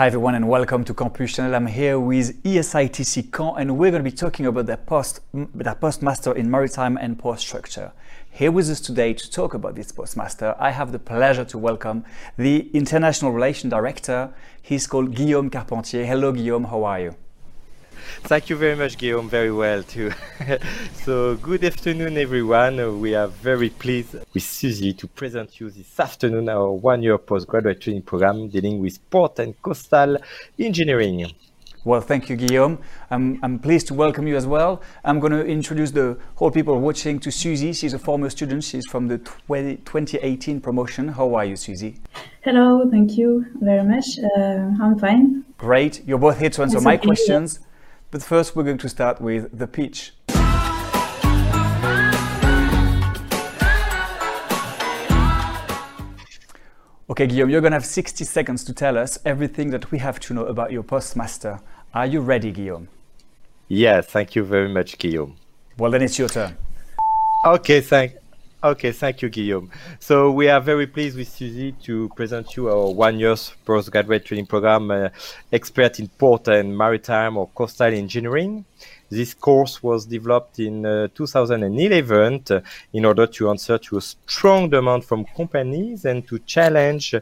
Hi everyone and welcome to Campus Channel. I'm here with ESITC Caen and we're going to be talking about their post their postmaster in maritime and port structure. Here with us today to talk about this postmaster, I have the pleasure to welcome the International Relations Director. He's called Guillaume Carpentier. Hello Guillaume, how are you? Thank you very much, Guillaume. Very well, too. so, good afternoon, everyone. We are very pleased with Suzy to present you this afternoon our one-year postgraduate training program dealing with port and coastal engineering. Well, thank you, Guillaume. I'm, I'm pleased to welcome you as well. I'm going to introduce the whole people watching to Susie. She's a former student. She's from the 20, 2018 promotion. How are you, Susie? Hello, thank you very much. Uh, I'm fine. Great. You're both here to answer my questions. But first, we're going to start with the pitch. Okay, Guillaume, you're going to have 60 seconds to tell us everything that we have to know about your postmaster. Are you ready, Guillaume? Yes, thank you very much, Guillaume. Well, then it's your turn. Okay, thank, Okay, thank you, Guillaume. So we are very pleased with Suzy to present you our one-year postgraduate training program, uh, expert in port and maritime or coastal engineering. This course was developed in uh, 2011 uh, in order to answer to a strong demand from companies and to challenge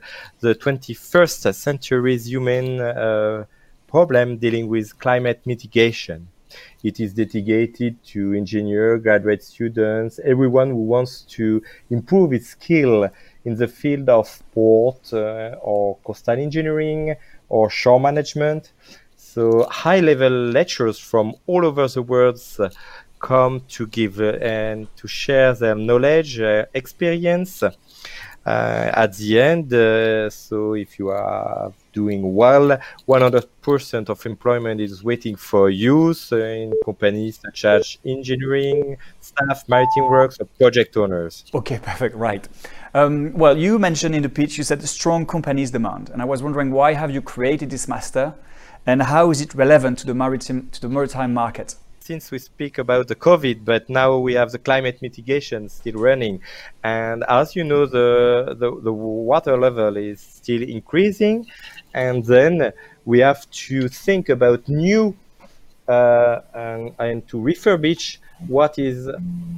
the 21st century's human uh, problem dealing with climate mitigation. It is dedicated to engineer, graduate students, everyone who wants to improve its skill in the field of port uh, or coastal engineering or shore management. So high level lecturers from all over the world uh, come to give uh, and to share their knowledge, uh, experience. Uh, at the end, uh, so if you are doing well. 100% of employment is waiting for youth in companies such as engineering, staff, maritime works, or project owners. Okay, perfect. Right. Um, well, you mentioned in the pitch, you said strong companies demand. And I was wondering why have you created this master and how is it relevant to the maritime, to the maritime market? Since we speak about the COVID, but now we have the climate mitigation still running. And as you know, the, the, the water level is still increasing and then we have to think about new uh, and, and, to refurbish what is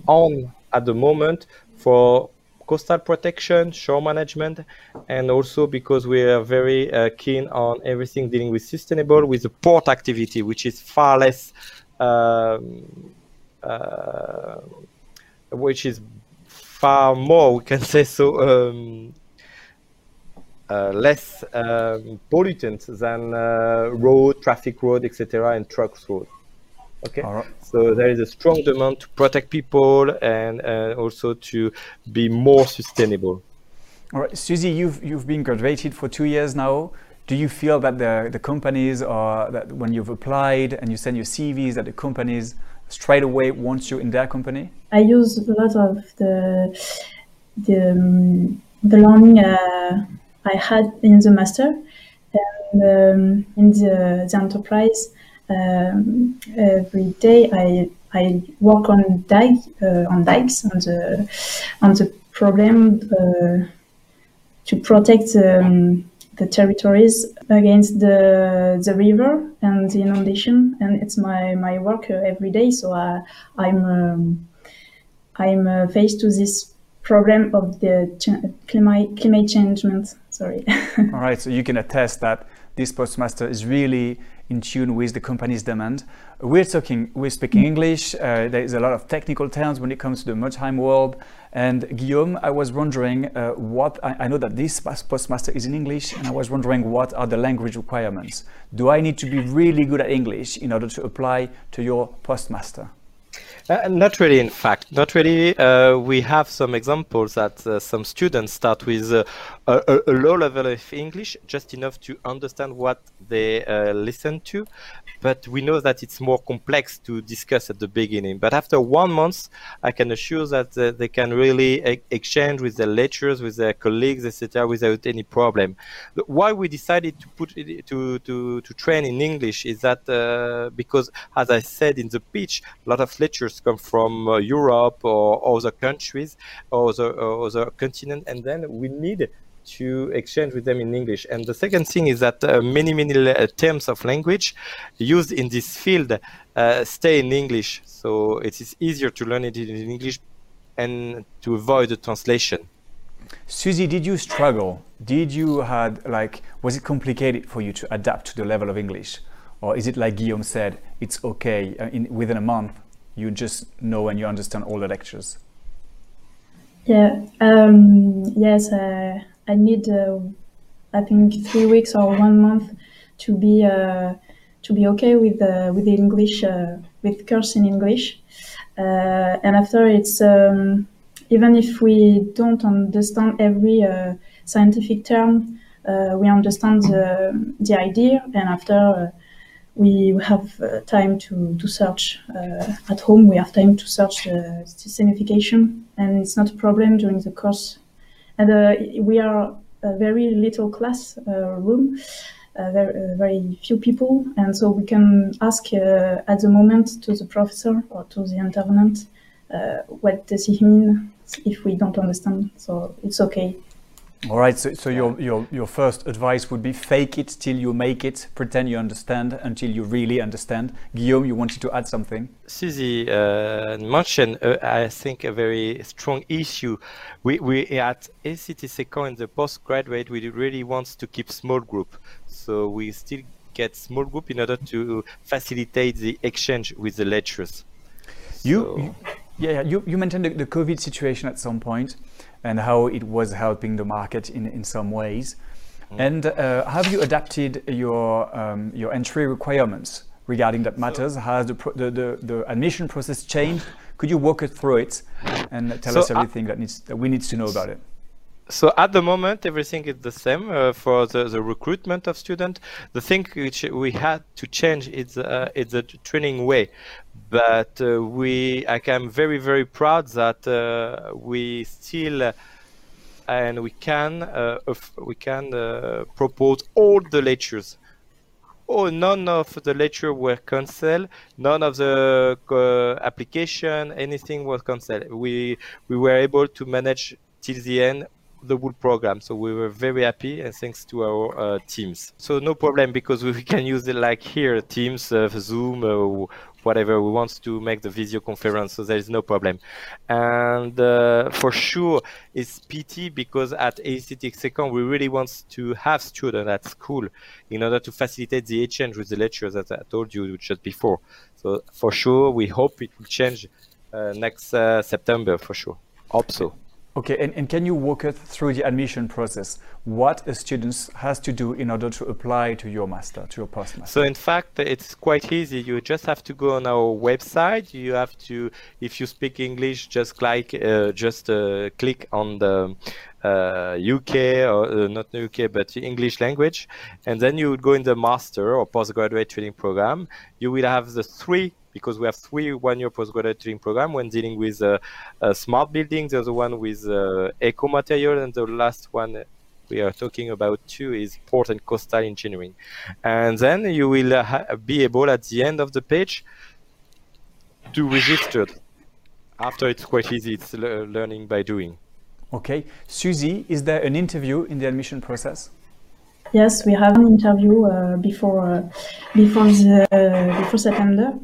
on at the moment for coastal protection, shore management, and also because we are very uh, keen on everything dealing with sustainable with the port activity, which is far less, which is far more, we can say so, um, uh, less um, pollutant than uh, road, traffic road, etc., and trucks road. Okay, right. so there is a strong demand to protect people and uh, also to be more sustainable. All right, Suzy, you've you've been graduated for two years now. Do you feel that the the companies are that when you've applied and you send your CVs that the companies straight away want you in their company? I use a lot of the the um, the learning uh, I had in the master and um, in the, the enterprise. Um, every day I I work on dig uh, on dikes on the on the problem uh, to protect um, the territories against the the river and the inundation and it's my my work uh, every day so I, I'm um, I'm uh, faced to this problem of the climate climate changement sorry. All right, so you can attest that this postmaster is really in tune with the company's demand. We're talking, we're speaking English. Uh, there is a lot of technical terms when it comes to the maritime world. And Guillaume, I was wondering uh, what I, I, know that this postmaster is in English, and I was wondering what are the language requirements. Do I need to be really good at English in order to apply to your postmaster? Uh, not really, in fact, not really. Uh, we have some examples that uh, some students start with uh, a, a, low level of English, just enough to understand what they uh, listen to. But we know that it's more complex to discuss at the beginning. But after one month, I can assure that they can really e exchange with their lecturers, with their colleagues, etc., without any problem. Why we decided to put it, to to to train in English is that because, as I said in the pitch, a lot of come from uh, Europe or other countries or or other continent, and then we need to exchange with them in English. And the second thing is that uh, many, many uh, terms of language used in this field uh, stay in English. So it is easier to learn it in English and to avoid the translation. Susie, did you struggle? Did you had like was it complicated for you to adapt to the level of English, or is it like Guillaume said, it's okay uh, in within a month you just know and you understand all the lectures? Yeah. Um, yes. Uh, I need. Uh, I think three weeks or one month to be uh, to be okay with uh, with the English uh, with course in English, and after it's. Um, even if we don't understand every uh, scientific term, uh, we understand the, the idea, and after uh, we have uh, time to, to search uh, at home. We have time to search the signification, and it's not a problem during the course. And uh, we are a very little class room, very, very, few people, and so we can ask at the moment to the professor or to the intervenant what does he mean if we don't understand. So it's okay. All right. So, so your, your, your first advice would be fake it till you make it, pretend you understand until you really understand. Guillaume, you wanted to add something? Susie uh, mentioned, uh, I think, a very strong issue. We, we at ESITC Caen in the postgraduate, we really want to keep small group. So we still get small group in order to facilitate the exchange with the lecturers. You, so. you yeah, you, you mentioned the, the, COVID situation at some point and how it was helping the market in, in some ways. Mm. And uh, have you adapted your, um, your entry requirements regarding that matters? So, Has the, the, the, the, admission process changed? Could you walk us through it and tell so us everything that, needs, that we need to know about it? so at the moment everything is the same uh, for the, the recruitment of students the thing which we had to change is uh, is the training way but uh, we I am very very proud that uh, we still and we can uh, we can propose all the lectures oh, none of the lecture were cancelled, none of the uh, application, anything was cancelled. We we were able to manage till the end the whole program. So we were very happy and thanks to our uh, teams. So no problem because we can use it like here, Teams, uh, Zoom, uh, whatever we want to make the video conference. So there is no problem. And uh, for sure, it's PT because at ESITC Caen, we really want to have students at school in order to facilitate the exchange with the lecturers that I told you just before. So for sure, we hope it will change uh, next uh, September for sure. Hope so. Okay, and, and can you walk us through the admission process? What a student has to do in order to apply to your master, to your postmaster? So in fact, it's quite easy. You just have to go on our website. You have to, if you speak English, just like uh, just uh, click on the uh, UK or uh, not UK but English language, and then you would go in the master or postgraduate training program. You will have the three because we have three one-year postgraduate training program when dealing with uh, uh, smart buildings. The other one with uh, eco material, and the last one we are talking about too is port and coastal engineering. And then you will uh, be able at the end of the page to register. After it's quite easy, it's le learning by doing. Okay, Susie, is there an interview in the admission process? Yes, we have an interview uh, before uh, before the uh, before September,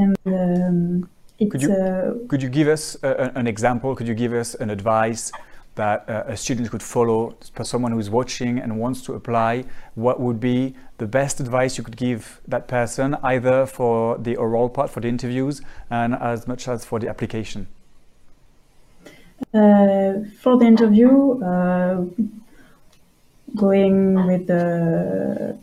and um, could you uh, could you give us a, an example? Could you give us an advice that uh, a student could follow for someone who is watching and wants to apply? What would be the best advice you could give that person, either for the oral part, for the interviews, and as much as for the application? Uh, for the interview, uh, going with the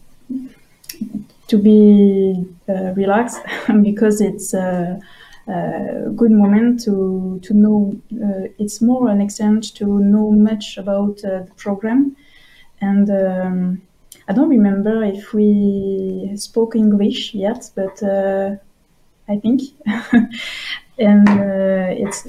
to be uh, relaxed because it's a, a, good moment to to know. Uh, it's more an exchange to know much about uh, the program, and um, I don't remember if we spoke English yet, but uh, I think, and uh, it's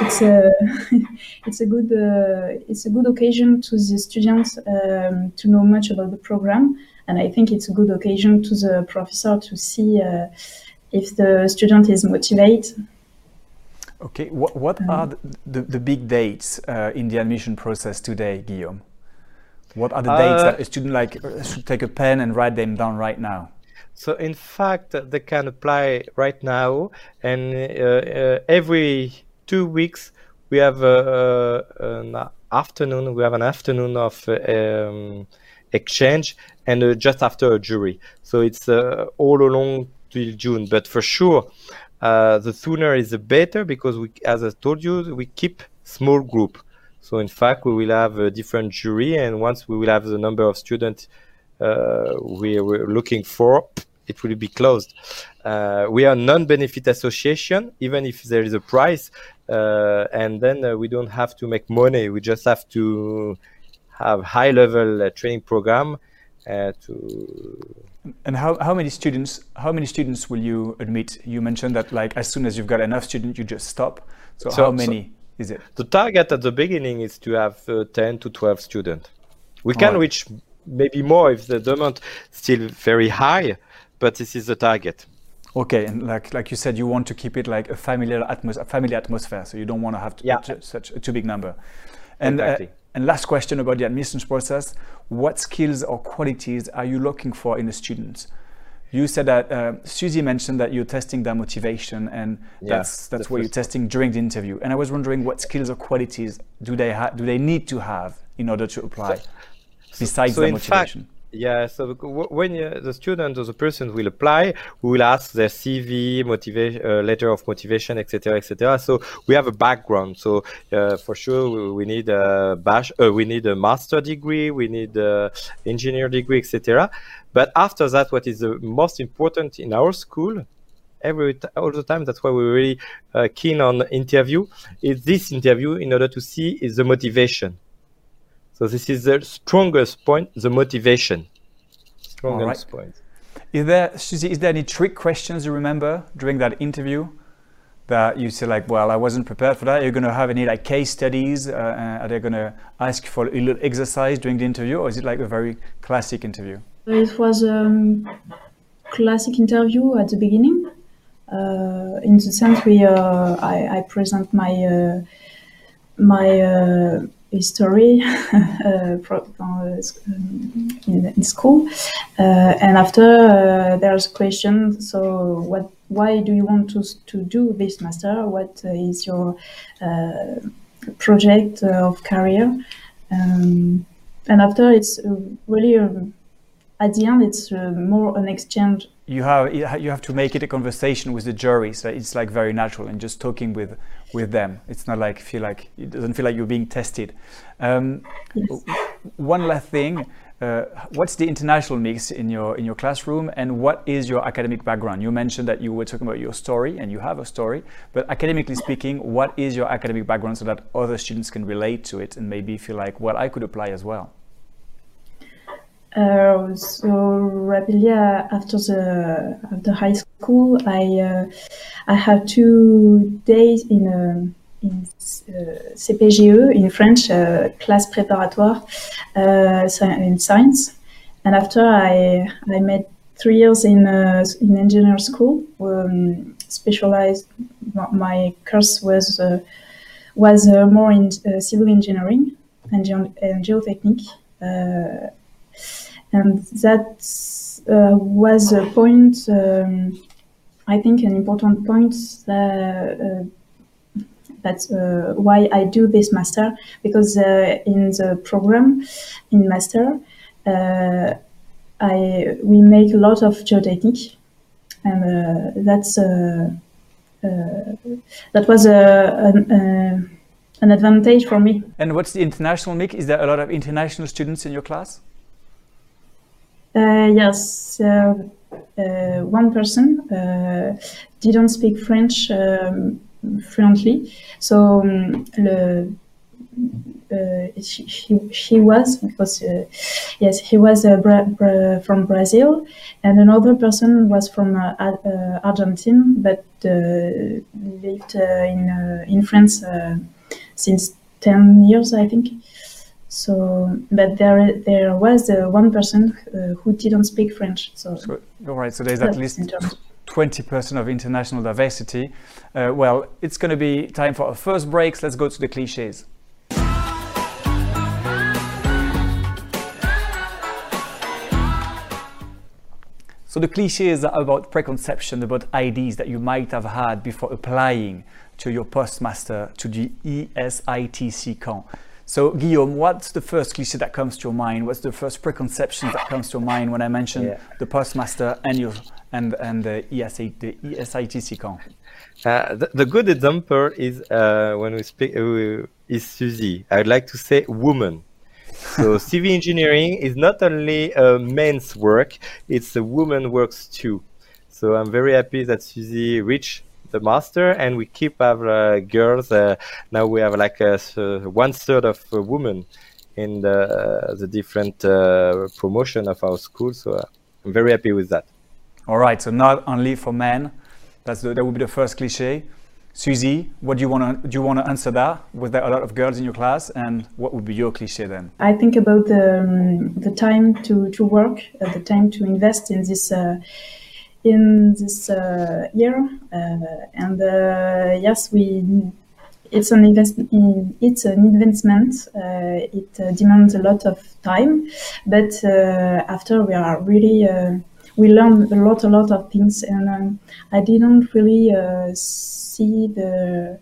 it's a it's a good uh, it's a good occasion to the students um, to know much about the program and I think it's a good occasion to the professor to see uh, if the student is motivated. Okay, what, what um, are the, the, the, big dates uh, in the admission process today, Guillaume? What are the dates that a student like should take a pen and write them down right now? So in fact, they can apply right now, and uh, uh, every two weeks we have uh, an afternoon. We have an afternoon of um, exchange, and just after a jury. So it's all along till June. But for sure, the sooner is the better because we, as I told you, we keep small group. So in fact, we will have a different jury, and once we will have the number of students uh, we were looking for, it will be closed. Uh, we are non-benefit association, even if there is a price, uh, and then uh, we don't have to make money. We just have to have high-level uh, training program uh, to. And how, how many students how many students will you admit? You mentioned that like as soon as you've got enough students, you just stop. So, so how many? So is it? The target at the beginning is to have uh, 10 to 12 students. We can reach maybe more if the demand still very high, but this is the target. Okay, and like like you said, you want to keep it like a familiar atmos- a family atmosphere, so you don't want to have to yeah. such a too big number. And uh, exactly. uh, and last question about the admissions process: What skills or qualities are you looking for in the students? You said that uh, Susie mentioned that you're testing their motivation, and yeah, that's that's what you're testing during the interview. And I was wondering what skills or qualities do they have? Do they need to have in order to apply, so, besides so their motivation? Fact, yeah, so when uh, the student or the person will apply, we will ask their CV, motivation, uh, letter of motivation, etc., etc. So we have a background. So uh, for sure, we, we need a bash, uh, we need a master degree, we need a engineer degree, etc. But after that, what is the most important in our school? Every all the time, that's why we're really uh, keen on interview. Is this interview in order to see is the motivation so this is the strongest point, the motivation. Strongest right. point. Is there, Susie, is there any trick questions you remember during that interview that you say like, well, I wasn't prepared for that? Are you going to have any like case studies? Uh, uh are they going to ask for a little exercise during the interview, or is it like a very classic interview? It was a um, classic interview at the beginning. Uh, in the sense we, uh, I, I, present my uh, my uh, history uh, uh, in, in, school. Uh, and after there's a question, so what, why do you want to, to do this master? What is your project of career? Um, and after it's really um, at the end it's uh, more an exchange you have you have to make it a conversation with the jury so it's like very natural and just talking with with them. It's not like feel like it doesn't feel like you're being tested. Um, one last thing uh, what's the international mix in your in your classroom and what is your academic background? You mentioned that you were talking about your story and you have a story but academically speaking what is your academic background so that other students can relate to it and maybe feel like well i could apply as well uh, so rapidly uh, after the after high school, I uh, I had two days in um, in uh, CPGE in French, uh, class préparatoire in science, and after I I made three years in in engineer school. Um, specialized. My course was was more in civil engineering and, ge- and and that uh, was a point, um, I think, an important point that. Uh, that's uh, why I do this master because uh, in the program in master uh, I we make a lot of geotechnique and uh, that's that was an, an advantage for me. And what's the international mix? Is there a lot of international students in your class? Uh, yes, uh, uh, one person didn't speak French um, fluently, so um, le, she, was because yes he was bra bra from Brazil and another person was from Argentina but lived in in France since 10 years I think so, but there there was uh, one person uh, who didn't speak French. So, so all right. So there's at least twenty percent of international diversity. Uh, well, it's going to be time for our first breaks. Let's go to the cliches. So the cliches are about preconception, about ideas that you might have had before applying to your postmaster, to the ESITC Caen. So Guillaume, what's the first cliche that comes to your mind? What's the first preconception that comes to your mind when I mention yeah. the postmaster and your and and the, ESA, the ESITC Caen? Uh, the, the, good example is uh, when we speak uh, is Suzy. I'd like to say woman so civil engineering is not only a men's work, it's a woman works too. So I'm very happy that Suzy reached the master and we keep our uh, girls. Uh, now we have like a, one third of women in the, uh, the different uh, promotion of our school. So uh, I'm very happy with that. All right. So not only for men, that's the, that would be the first cliche. Suzy, what do you want to do? You want to answer that? Was there a lot of girls in your class, and what would be your cliche then? I think about the um, the time to to work, uh, the time to invest in this uh, in this uh, year, uh, and uh, yes, we it's an investment. It's an investment. Uh, it demands a lot of time, but after we are really we learn a lot, a lot of things, and um, I didn't really uh, see the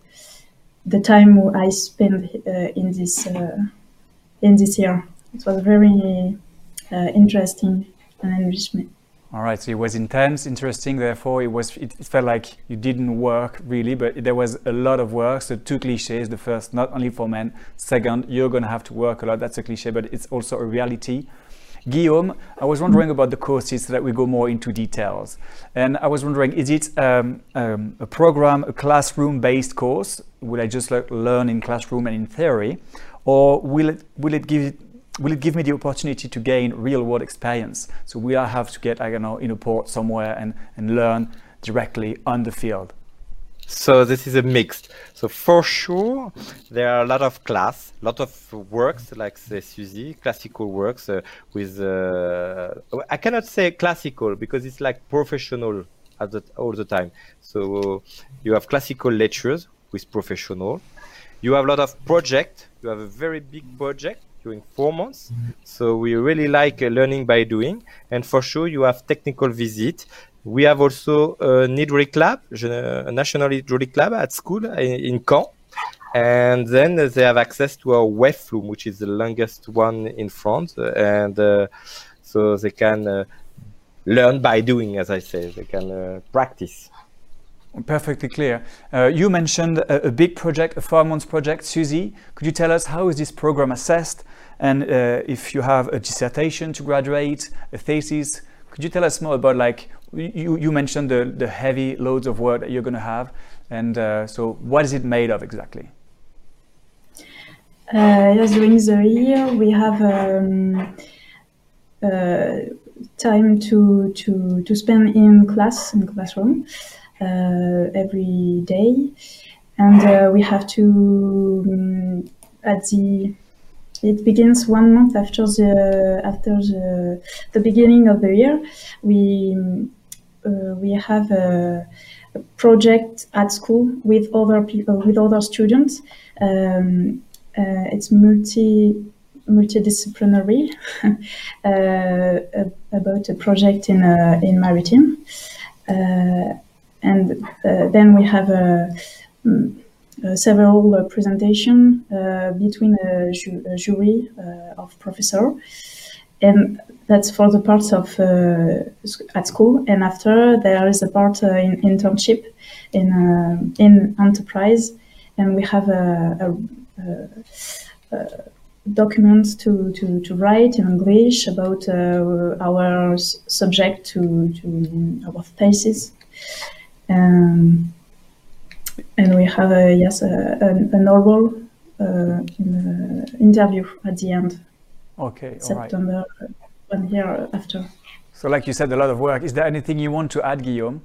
the time I spent uh, in this uh, in this year. It was very uh, interesting and enrichment. All right, so it was intense, interesting. Therefore, it was. It, felt like you didn't work really, but there was a lot of work. So two cliches. The first, not only for men. Second, you're going to have to work a lot. That's a cliche, but it's also a reality. Guillaume, I was wondering about the courses so that we go more into details. And I was wondering, is it um, um, a program, a classroom-based course? Will I just like learn in classroom and in theory? Or will it, will it give will it give me the opportunity to gain real world experience? So will I have to get, I don't know, in a port somewhere and, and learn directly on the field? So this is a mixed. So for sure, there are a lot of class, lot of works like the Suzy, classical works uh, with. Uh, I cannot say classical because it's like professional at the, all the time. So you have classical lectures with professional. You have a lot of project. You have a very big project during four months. So we really like uh, learning by doing. And for sure, you have technical visit. We have also a hydraulic lab, a national hydraulic lab at school in Caen. And then they have access to a wave flume, which is the longest one in France. And uh, so they can uh, learn by doing, as I say, they can uh, practice. Perfectly clear. Uh, you mentioned a, a, big project, a four months project. Suzy, could you tell us how is this program assessed? And uh, if you have a dissertation to graduate, a thesis, could you tell us more about like you, you mentioned the, the heavy loads of work that you're going to have, and uh, so what is it made of exactly? Uh, yes, during the year we have um, uh, time to to to spend in class in classroom every day, and uh, we have to um, at the it begins one month after the after the the beginning of the year. We uh, we have a, a, project at school with other people with other students. Um, uh, it's multi multidisciplinary uh, about a project in in maritime, and then we have a. Um, uh, several uh, presentation uh, between a, ju a jury of professor, and that's for the parts of at school. And after there is a part in internship in in enterprise, and we have a, a, a documents to, to, to write in English about uh, our subject to, to our thesis. And we have a yes a, a, an oral uh, interview at the end. Okay, September right. one year after. So, like you said, a lot of work. Is there anything you want to add, Guillaume?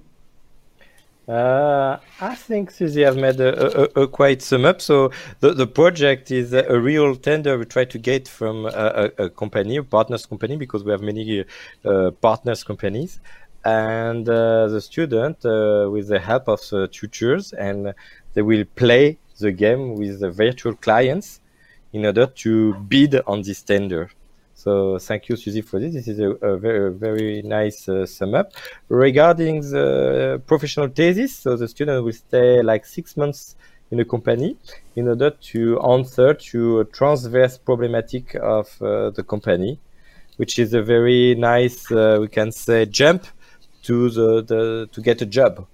Uh, I think Susie has made a, a, a, quite sum up. So the, the project is a, real tender we try to get from a, a company, a partners company, because we have many uh, partners companies and uh, the student uh, with the help of the tutors and they will play the game with the virtual clients in order to bid on this tender So thank you, Susie, for this. This is a, a very, very nice uh, sum up. Regarding the professional thesis, so the student will stay like six months in a company in order to answer to a transverse problematic of uh, the company, which is a very nice, uh, we can say, jump to the, the to get a job.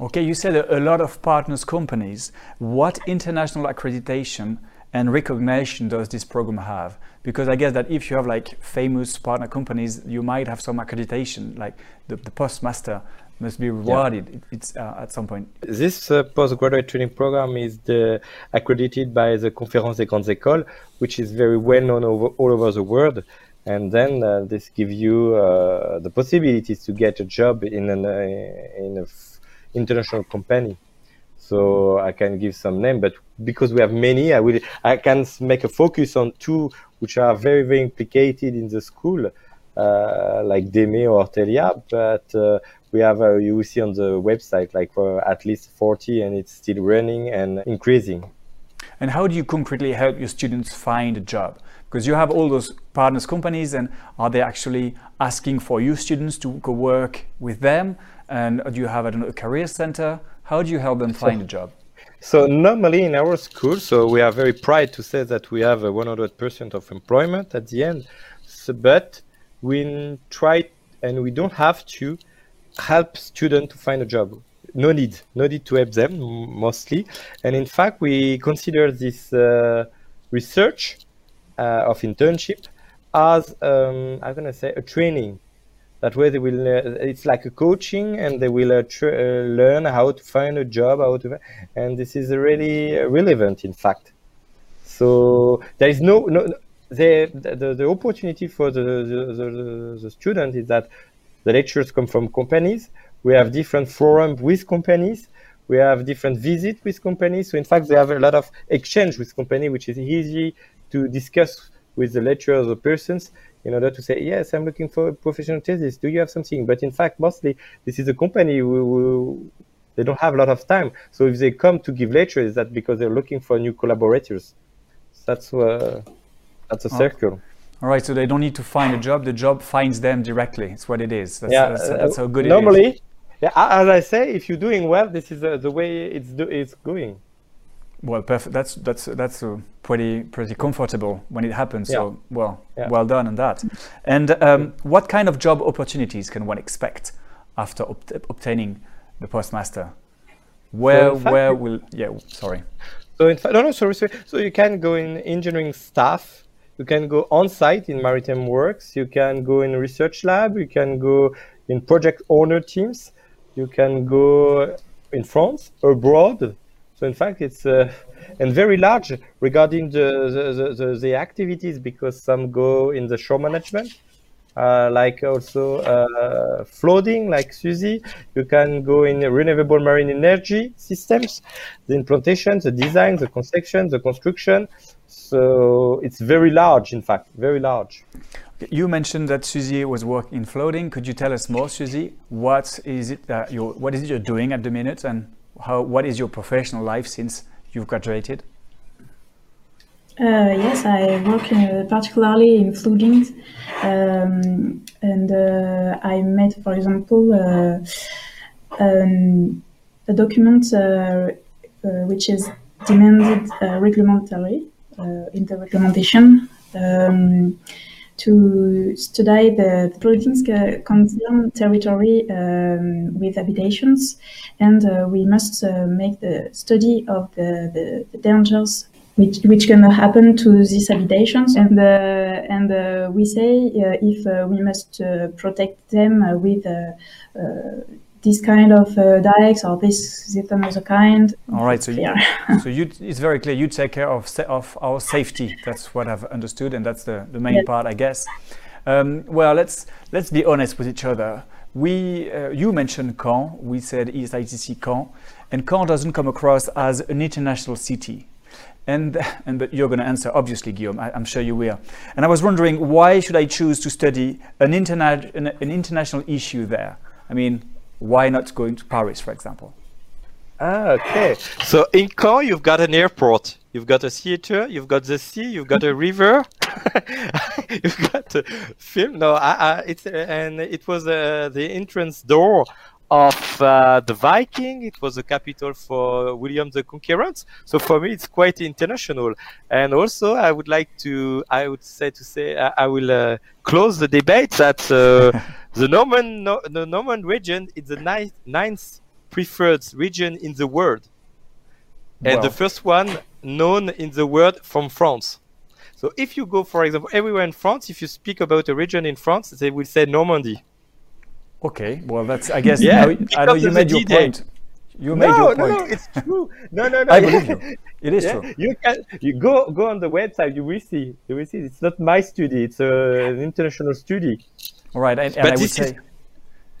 Okay, you said a, a lot of partners companies. What international accreditation and recognition does this program have? Because I guess that if you have like famous partner companies, you might have some accreditation, like the, the postmaster must be rewarded yeah. it's uh, at some point. This uh, postgraduate training program is the, accredited by the Conférence des Grandes Écoles, which is very well known over, all over the world. And then uh, this gives you uh, the possibilities to get a job in an uh, in an international company. So I can give some name, but because we have many, I will I can make a focus on two which are very very implicated in the school, uh, like Deme or Telia. But uh, we have uh, you will see on the website like for at least 40, and it's still running and increasing. And how do you concretely help your students find a job? Because you have all those partners companies, and are they actually asking for you students to go work with them? And do you have I don't know, a career center? How do you help them find a job? So normally in our school, so we are very proud to say that we have a 100% of employment at the end. So, but we try and we don't have to help students to find a job. No need, no need to help them mostly. And in fact, we consider this uh, research uh, of internship as um, I'm gonna say a training that way they will uh, it's like a coaching and they will uh, uh, learn how to find a job how to and this is really relevant in fact. So there is no no the the, the opportunity for the the, the the student is that the lectures come from companies. We have different forums with companies. We have different visits with companies. So in fact they have a lot of exchange with company which is easy to discuss with the lecturers or persons in order to say, yes, I'm looking for a professional thesis. Do you have something? But in fact, mostly this is a company who, who they don't have a lot of time. So if they come to give lectures, that because they're looking for new collaborators. That's uh, that's a oh. circle. All right, so they don't need to find a job; the job finds them directly. It's what it is. That's, yeah, that's, that's how good normally, it is. Yeah, as I say, if you're doing well, this is uh, the way it's do, it's going. Well, perfect. That's that's that's uh, pretty pretty comfortable when it happens. Yeah. So well, yeah. well done on that. And um, what kind of job opportunities can one expect after obtaining the postmaster? Where so where will yeah? Sorry. So in fact, no, no, sorry, sorry. So you can go in engineering staff. You can go on site in maritime works. You can go in research lab. You can go in project owner teams. You can go in France, abroad so in fact, it's uh, and very large regarding the the, the, the activities because some go in the shore management, uh, like also uh, floating, like Suzy. You can go in renewable marine energy systems, the implantation, the design, the conception, the construction. So it's very large, in fact, very large. You mentioned that Suzy was working in floating. Could you tell us more, Suzy? What is it that you're, what is it you're doing at the minute and how what is your professional life since you've graduated? Uh, yes, I work uh, particularly in flooding, um, and uh, I made, for example, uh, um, a document uh, uh, which is demanded reglementary in the recommendation. To study the, the buildings concerned territory um, with habitations, and uh, we must uh, make the study of the, the, the dangers which, which can happen to these habitations, and uh, and uh, we say uh, if uh, we must protect them with this kind of uh, dikes or this this another kind. All right, so you, so you, it's very clear you take care of of our safety. That's what I've understood, and that's the, the main yes. part, I guess. Um, well, let's let's be honest with each other. We uh, you mentioned Caen. We said ESITC Caen, and Caen doesn't come across as an international city. And, and but you're going to answer, obviously, Guillaume, I, am sure you will. And I was wondering, why should I choose to study an, interna- an, an international issue there? I mean, why not going to Paris, for example? Ah, okay. So in Caen, you've got an airport, you've got a theater, you've got the sea, you've got a river, you've got a film. No, I, I, it's uh, and it was uh, the entrance door of uh, the Viking. It was the capital for William the Conqueror. So for me, it's quite international. And also, I would like to, I would say to say, I, I will uh, close the debate that uh, the Norman, no, the Norman region is the ninth, ninth preferred region in the world, and Wow. the first one known in the world from France. So if you go, for example, everywhere in France, if you speak about a region in France, they will say Normandy. Okay, well, that's, I guess, Yeah, now, I know you made your point. You made no, your no, point. no, it's true. No, no, no. I believe you. It is Yeah, true. You can you go go on the website. You will see. You will see. It's not my study. It's uh, an international study. All right, and, and I would this is- say,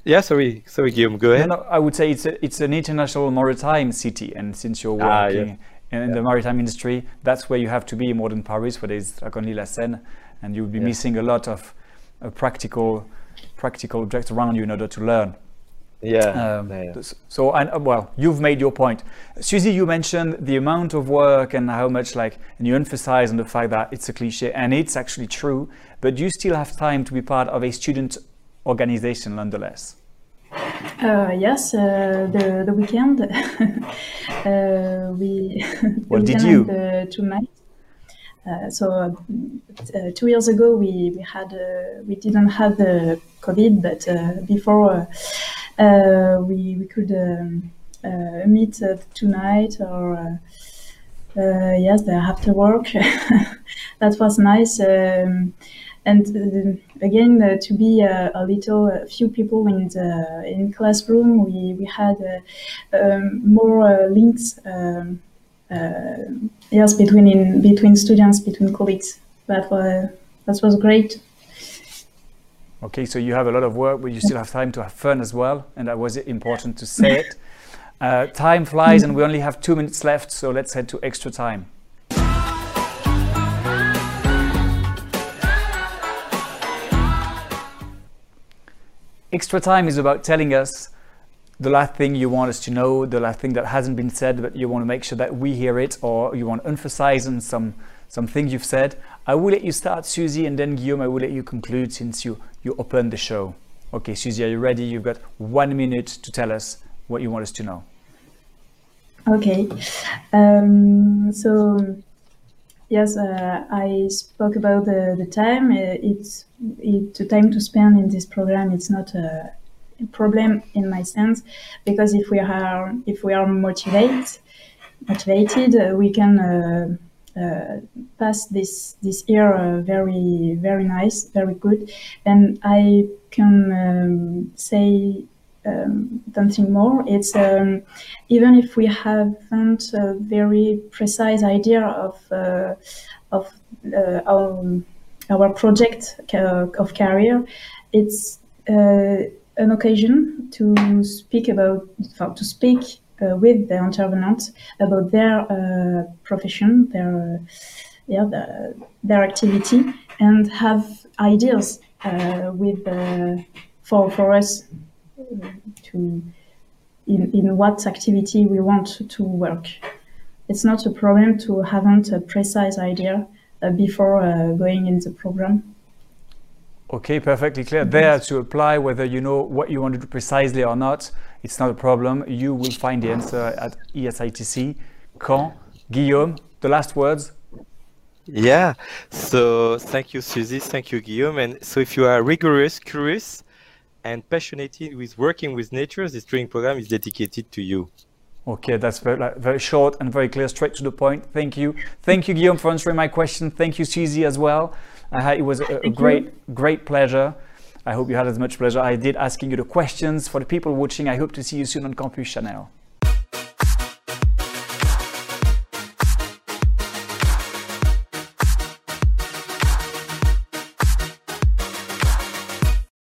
Yeah. Sorry. Sorry, Guillaume. Go ahead. no, I would say it's a, it's an international maritime city, and since you're Ah, working in, the maritime industry, that's where you have to be more than Paris, where there's like only La Seine, and you'll be Yeah. missing a lot of uh, practical practical objects around you in order to learn. Yeah. Um, yeah, yeah. So, and uh, well, you've made your point. Susie, you mentioned the amount of work and how much, like, and you emphasize on the fact that it's a cliche, and it's actually true. But you still have time to be part of a student organization, nonetheless. Uh, yes, uh, the the weekend. uh, we. the What did weekend you? and The two nights. Uh, so uh, two years ago, we we had uh, we didn't have the COVID, but uh, before uh, uh, we we could um, uh, meet uh, tonight or. Uh, uh, yes, after work. that was nice. Um, and uh, again, uh, to be uh, a little, few people in the in classroom, we we had uh, um, more uh, links. Um, uh, yes, between in, between students, between colleagues. That was that was great. Okay, so you have a lot of work, but you still have time to have fun as well, and that was important to say it. Uh, time flies, and we only have two minutes left, so let's head to extra time. Extra time is about telling us the last thing you want us to know, the last thing that hasn't been said, but you want to make sure that we hear it, or you want to emphasize on some some things you've said. I will let you start, Susie, and then Guillaume, I will let you conclude since you you opened the show. Okay, Susie, are you ready? You've got one minute to tell us what you want us to know. Okay. Um, so, yes, uh, I spoke about the, the time. Uh, it's it, the time to spend in this program. It's not a, problem in my sense because if we are if we are motivated, motivated, uh, we can uh, uh, pass this this year uh, very very nice, very good, and I can um, say um, something more. It's um, even if we haven't a very precise idea of uh, of uh, our, our project ca- of career, it's uh, an occasion to speak about to speak uh, with the intervenants about their uh, profession, their yeah, the, their activity, and have ideas uh, with uh, for for us to in, in what activity we want to work. It's not a problem to haven't a precise idea uh, before uh, going in the program. Okay, perfectly clear. There to apply whether you know what you want to do precisely or not, it's not a problem. You will find the answer at ESITC. Caen, Guillaume, the last words. Yeah. So thank you, Susie. Thank you, Guillaume. And so if you are rigorous, curious, and passionate with working with nature, this training program is dedicated to you. Okay, that's very, very short and very clear, straight to the point. Thank you. Thank you, Guillaume, for answering my question. Thank you, Susie, as well. I had, it was a, a Thank you. great, great pleasure. I hope you had as much pleasure I did asking you the questions. For the people watching, I hope to see you soon on Campus Channel.